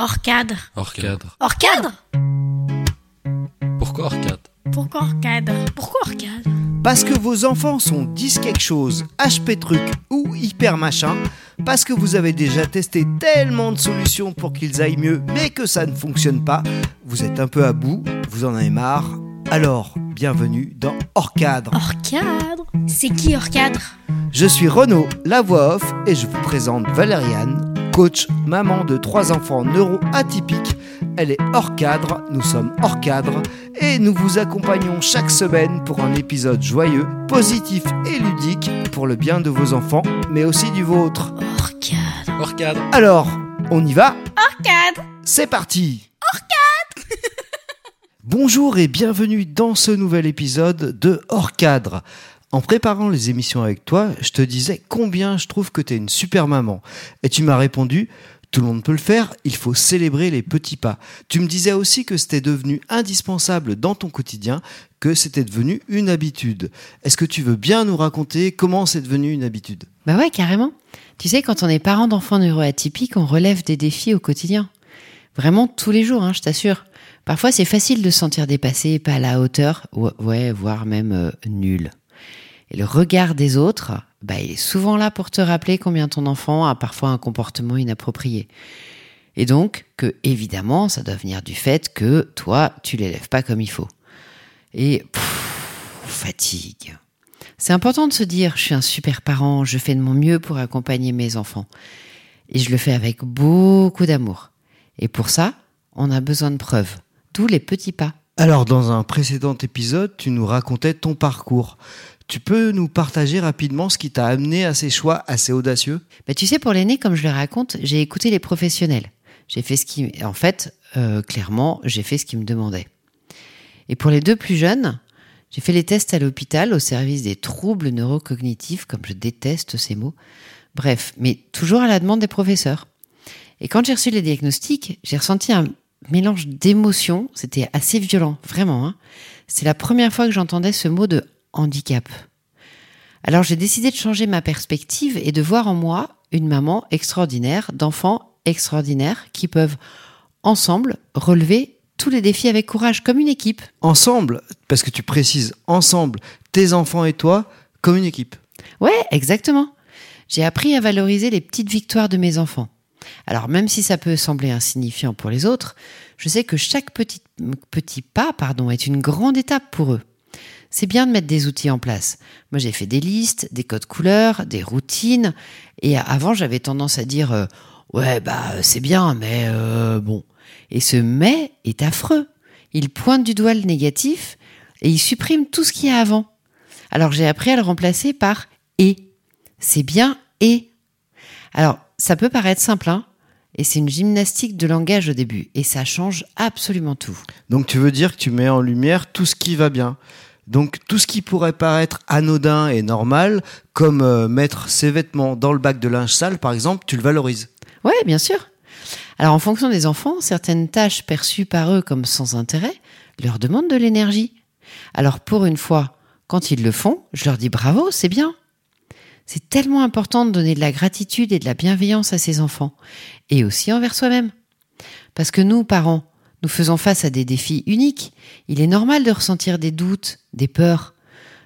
Hors cadre. Hors cadre. Hors cadre Pourquoi hors cadre? Pourquoi hors cadre? Pourquoi hors cadre? Parce que vos enfants sont 10 quelque chose, HP truc ou hyper machin. Parce que vous avez déjà testé tellement de solutions pour qu'ils aillent mieux, mais que ça ne fonctionne pas. Vous êtes un peu à bout, vous en avez marre. Alors, bienvenue dans Hors cadre. Hors cadre? C'est qui hors cadre? Je suis Renaud, la voix off, et je vous présente Valériane, coach, maman de trois enfants neuro-atypiques. Elle est hors cadre, nous sommes hors cadre, et nous vous accompagnons chaque semaine pour un épisode joyeux, positif et ludique pour le bien de vos enfants, mais aussi du vôtre. Hors cadre. Hors cadre. Alors, on y va? Hors cadre C'est parti Bonjour et bienvenue dans ce nouvel épisode de Hors cadre. En préparant les émissions avec toi, je te disais combien je trouve que tu es une super maman. Et tu m'as répondu, tout le monde peut le faire, il faut célébrer les petits pas. Tu me disais aussi que c'était devenu indispensable dans ton quotidien, que c'était devenu une habitude. Est-ce que tu veux bien nous raconter comment c'est devenu une habitude? Bah ouais, carrément. Tu sais, quand on est parent d'enfants neuroatypiques, on relève des défis au quotidien. Vraiment tous les jours, hein, je t'assure. Parfois, c'est facile de se sentir dépassé, pas à la hauteur, ou- ouais, voire même euh, nul. Et le regard des autres, bah, il est souvent là pour te rappeler combien ton enfant a parfois un comportement inapproprié. Et donc, que évidemment, ça doit venir du fait que toi, tu l'élèves pas comme il faut. Et fatigue. C'est important de se dire, je suis un super parent, je fais de mon mieux pour accompagner mes enfants. Et je le fais avec beaucoup d'amour. Et pour ça, on a besoin de preuves. D'où les petits pas. Alors, dans un précédent épisode, tu nous racontais ton parcours. Tu peux nous partager rapidement ce qui t'a amené à ces choix assez audacieux? Bah, tu sais, pour l'aîné, comme je le raconte, j'ai écouté les professionnels. J'ai fait ce qui, en fait, euh, clairement, j'ai fait ce qu'ils me demandaient. Et pour les deux plus jeunes, j'ai fait les tests à l'hôpital au service des troubles neurocognitifs, comme je déteste ces mots. Bref, mais toujours à la demande des professeurs. Et quand j'ai reçu les diagnostics, j'ai ressenti un mélange d'émotions. C'était assez violent, vraiment. Hein. C'est la première fois que j'entendais ce mot de handicap. Alors j'ai décidé de changer ma perspective et de voir en moi une maman extraordinaire, d'enfants extraordinaires qui peuvent ensemble relever tous les défis avec courage, comme une équipe. Ensemble, parce que tu précises ensemble, tes enfants et toi, comme une équipe. Ouais, exactement. J'ai appris à valoriser les petites victoires de mes enfants. Alors même si ça peut sembler insignifiant pour les autres, je sais que chaque petit, petit pas pardon, est une grande étape pour eux. C'est bien de mettre des outils en place. Moi, j'ai fait des listes, des codes couleurs, des routines. Et avant, j'avais tendance à dire euh, ouais, bah c'est bien, mais euh, bon. Et ce mais est affreux. Il pointe du doigt le négatif et il supprime tout ce qu'il y a avant. Alors j'ai appris à le remplacer par et. C'est bien et. Alors ça peut paraître simple, hein, et c'est une gymnastique de langage au début, et ça change absolument tout. Donc tu veux dire que tu mets en lumière tout ce qui va bien. Donc tout ce qui pourrait paraître anodin et normal, comme euh, mettre ses vêtements dans le bac de linge sale par exemple, tu le valorises. Ouais, bien sûr. Alors en fonction des enfants, certaines tâches perçues par eux comme sans intérêt leur demandent de l'énergie. Alors pour une fois, quand ils le font, je leur dis bravo, c'est bien. C'est tellement important de donner de la gratitude et de la bienveillance à ses enfants, et aussi envers soi-même. Parce que nous, parents, nous faisons face à des défis uniques. Il est normal de ressentir des doutes, des peurs.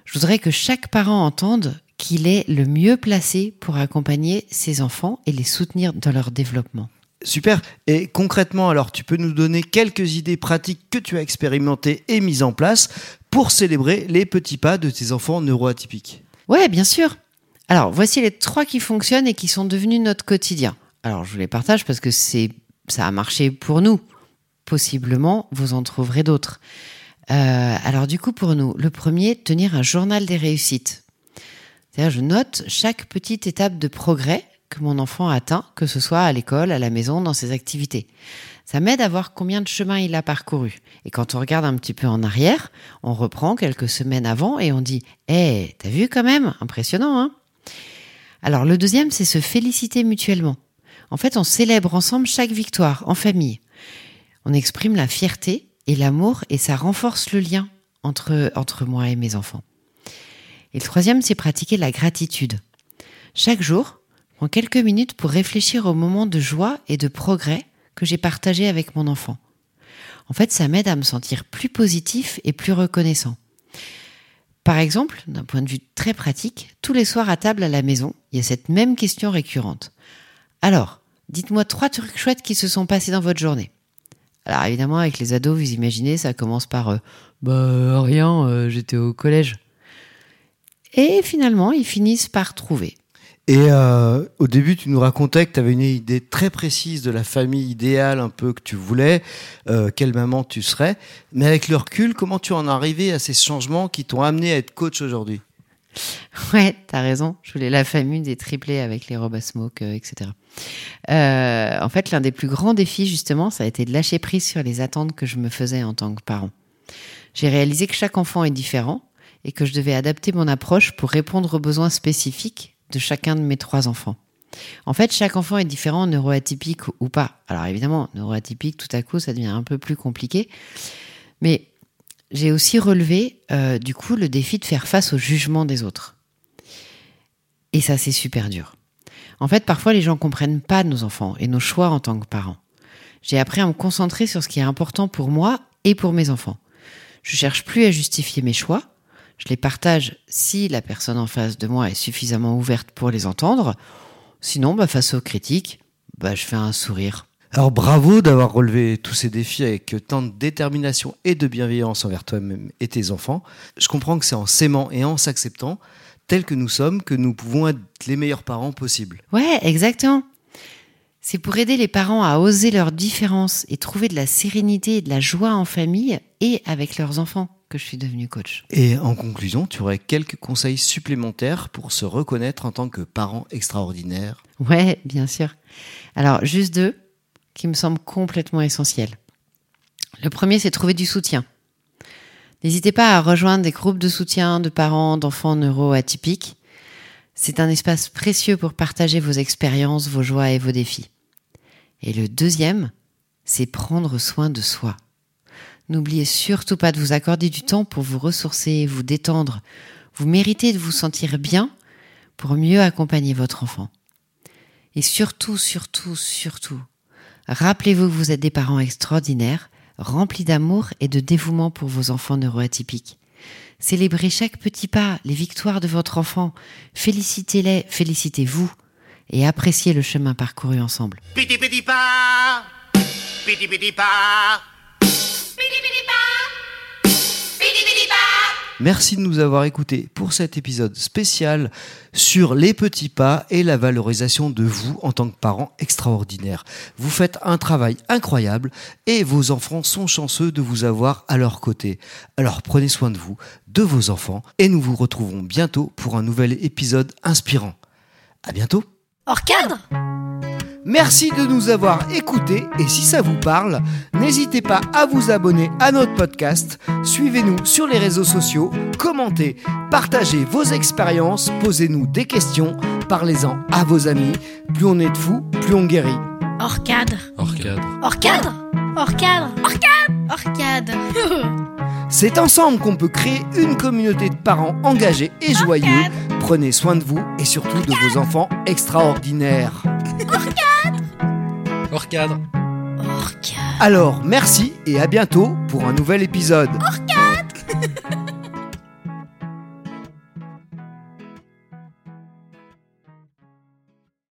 Je voudrais que chaque parent entende qu'il est le mieux placé pour accompagner ses enfants et les soutenir dans leur développement. Super. Et concrètement, alors, tu peux nous donner quelques idées pratiques que tu as expérimentées et mises en place pour célébrer les petits pas de tes enfants neuroatypiques. Ouais, bien sûr. Alors, voici les trois qui fonctionnent et qui sont devenus notre quotidien. Alors, je vous les partage parce que c'est, ça a marché pour nous. Possiblement, vous en trouverez d'autres. Euh, alors, du coup, pour nous, le premier, tenir un journal des réussites. C'est-à-dire, je note chaque petite étape de progrès que mon enfant a atteint, que ce soit à l'école, à la maison, dans ses activités. Ça m'aide à voir combien de chemin il a parcouru. Et quand on regarde un petit peu en arrière, on reprend quelques semaines avant et on dit Eh, t'as vu quand même? Impressionnant, hein? Alors, le deuxième, c'est se féliciter mutuellement. En fait, on célèbre ensemble chaque victoire, en famille. On exprime la fierté et l'amour et ça renforce le lien entre, entre moi et mes enfants. Et le troisième, c'est pratiquer la gratitude. Chaque jour, prends quelques minutes pour réfléchir aux moments de joie et de progrès que j'ai partagé avec mon enfant. En fait, ça m'aide à me sentir plus positif et plus reconnaissant. Par exemple, d'un point de vue très pratique, tous les soirs à table à la maison, il y a cette même question récurrente. Alors, dites-moi trois trucs chouettes qui se sont passés dans votre journée. Alors évidemment, avec les ados, vous imaginez, ça commence par euh, Bah rien, euh, j'étais au collège. Et finalement, ils finissent par trouver. Et euh, au début, tu nous racontais que tu avais une idée très précise de la famille idéale un peu que tu voulais, quelle maman tu serais. Mais avec le recul, comment tu en es arrivé à ces changements qui t'ont amené à être coach aujourd'hui? Ouais, t'as raison. Je voulais la famille des triplés avec les robes à smoke, euh, etc. Euh, en fait, l'un des plus grands défis, justement, ça a été de lâcher prise sur les attentes que je me faisais en tant que parent. J'ai réalisé que chaque enfant est différent et que je devais adapter mon approche pour répondre aux besoins spécifiques de chacun de mes trois enfants. En fait, chaque enfant est différent, neuroatypique ou pas. Alors évidemment, neuroatypique, tout à coup, ça devient un peu plus compliqué. Mais j'ai aussi relevé, euh, du coup, le défi de faire face au jugement des autres. Et ça, c'est super dur. En fait, parfois, les gens comprennent pas nos enfants et nos choix en tant que parents. J'ai appris à me concentrer sur ce qui est important pour moi et pour mes enfants. Je cherche plus à justifier mes choix. Je les partage si la personne en face de moi est suffisamment ouverte pour les entendre. Sinon, bah, face aux critiques, bah, je fais un sourire. Alors bravo d'avoir relevé tous ces défis avec tant de détermination et de bienveillance envers toi-même et tes enfants. Je comprends que c'est en s'aimant et en s'acceptant, tels que nous sommes, que nous pouvons être les meilleurs parents possibles. Ouais, exactement. C'est pour aider les parents à oser leurs différences et trouver de la sérénité et de la joie en famille et avec leurs enfants que je suis devenue coach. Et en conclusion, tu aurais quelques conseils supplémentaires pour se reconnaître en tant que parent extraordinaire? Ouais, bien sûr. Alors, juste deux qui me semblent complètement essentiels. Le premier, c'est trouver du soutien. N'hésitez pas à rejoindre des groupes de soutien de parents d'enfants neuroatypiques. C'est un espace précieux pour partager vos expériences, vos joies et vos défis. Et le deuxième, c'est prendre soin de soi. N'oubliez surtout pas de vous accorder du temps pour vous ressourcer, vous détendre. Vous méritez de vous sentir bien pour mieux accompagner votre enfant. Et surtout, surtout, surtout, rappelez-vous que vous êtes des parents extraordinaires, remplis d'amour et de dévouement pour vos enfants neuroatypiques. Célébrez chaque petit pas, les victoires de votre enfant. Félicitez-les, félicitez-vous et appréciez le chemin parcouru ensemble. Piti piti pa, piti piti pa. Merci de nous avoir écoutés pour cet épisode spécial sur les petits pas et la valorisation de vous en tant que parents extraordinaires. Vous faites un travail incroyable et vos enfants sont chanceux de vous avoir à leur côté. Alors prenez soin de vous, de vos enfants et nous vous retrouvons bientôt pour un nouvel épisode inspirant. À bientôt! Hors cadre Merci de nous avoir écoutés et si ça vous parle, n'hésitez pas à vous abonner à notre podcast, suivez-nous sur les réseaux sociaux, commentez, partagez vos expériences, posez-nous des questions, parlez-en à vos amis. Plus on est de fous, plus on guérit. Hors cadre Hors cadre. Hors cadre Hors cadre Hors cadre Hors cadre C'est ensemble qu'on peut créer une communauté de parents engagés et joyeux. Prenez soin de vous et surtout de vos enfants extraordinaires. Hors cadre. Hors cadre Alors, merci et à bientôt pour un nouvel épisode. Hors